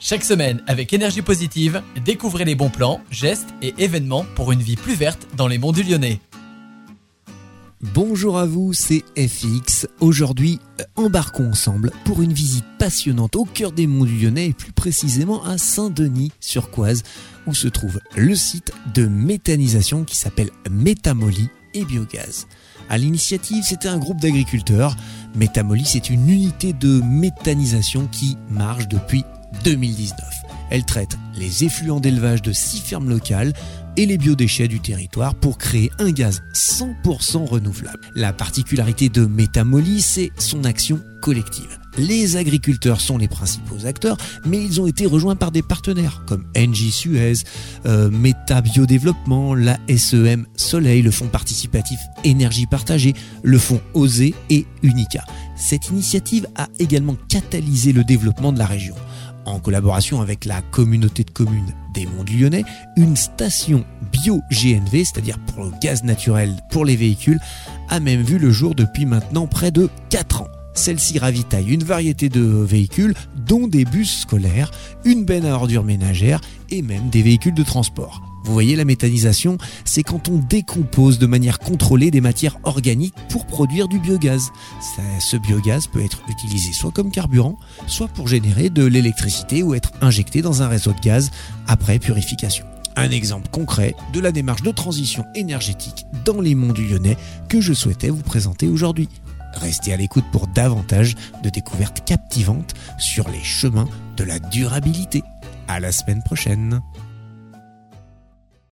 Chaque semaine, avec énergie positive, découvrez les bons plans, gestes et événements pour une vie plus verte dans les monts du Lyonnais. Bonjour à vous, c'est FX. Aujourd'hui, euh, embarquons ensemble pour une visite passionnante au cœur des monts du Lyonnais et plus précisément à Saint-Denis-sur-Coise où se trouve le site de méthanisation qui s'appelle Métamoly et Biogaz. À l'initiative, c'était un groupe d'agriculteurs. Métamoly, c'est une unité de méthanisation qui marche depuis 2019. Elle traite les effluents d'élevage de six fermes locales et les biodéchets du territoire pour créer un gaz 100% renouvelable. La particularité de Métamoly, c'est son action collective. Les agriculteurs sont les principaux acteurs, mais ils ont été rejoints par des partenaires comme NJ Suez, euh, Meta Biodéveloppement, la SEM Soleil, le fonds participatif Énergie Partagée, le fonds OSE et Unica. Cette initiative a également catalysé le développement de la région en collaboration avec la communauté de communes des Monts du Lyonnais, une station bio-GNV, c'est-à-dire pour le gaz naturel pour les véhicules, a même vu le jour depuis maintenant près de 4 ans. Celle-ci ravitaille une variété de véhicules, dont des bus scolaires, une benne à ordures ménagères et même des véhicules de transport. Vous voyez, la méthanisation, c'est quand on décompose de manière contrôlée des matières organiques pour produire du biogaz. Ce biogaz peut être utilisé soit comme carburant, soit pour générer de l'électricité ou être injecté dans un réseau de gaz après purification. Un exemple concret de la démarche de transition énergétique dans les monts du Lyonnais que je souhaitais vous présenter aujourd'hui. Restez à l'écoute pour davantage de découvertes captivantes sur les chemins de la durabilité. À la semaine prochaine.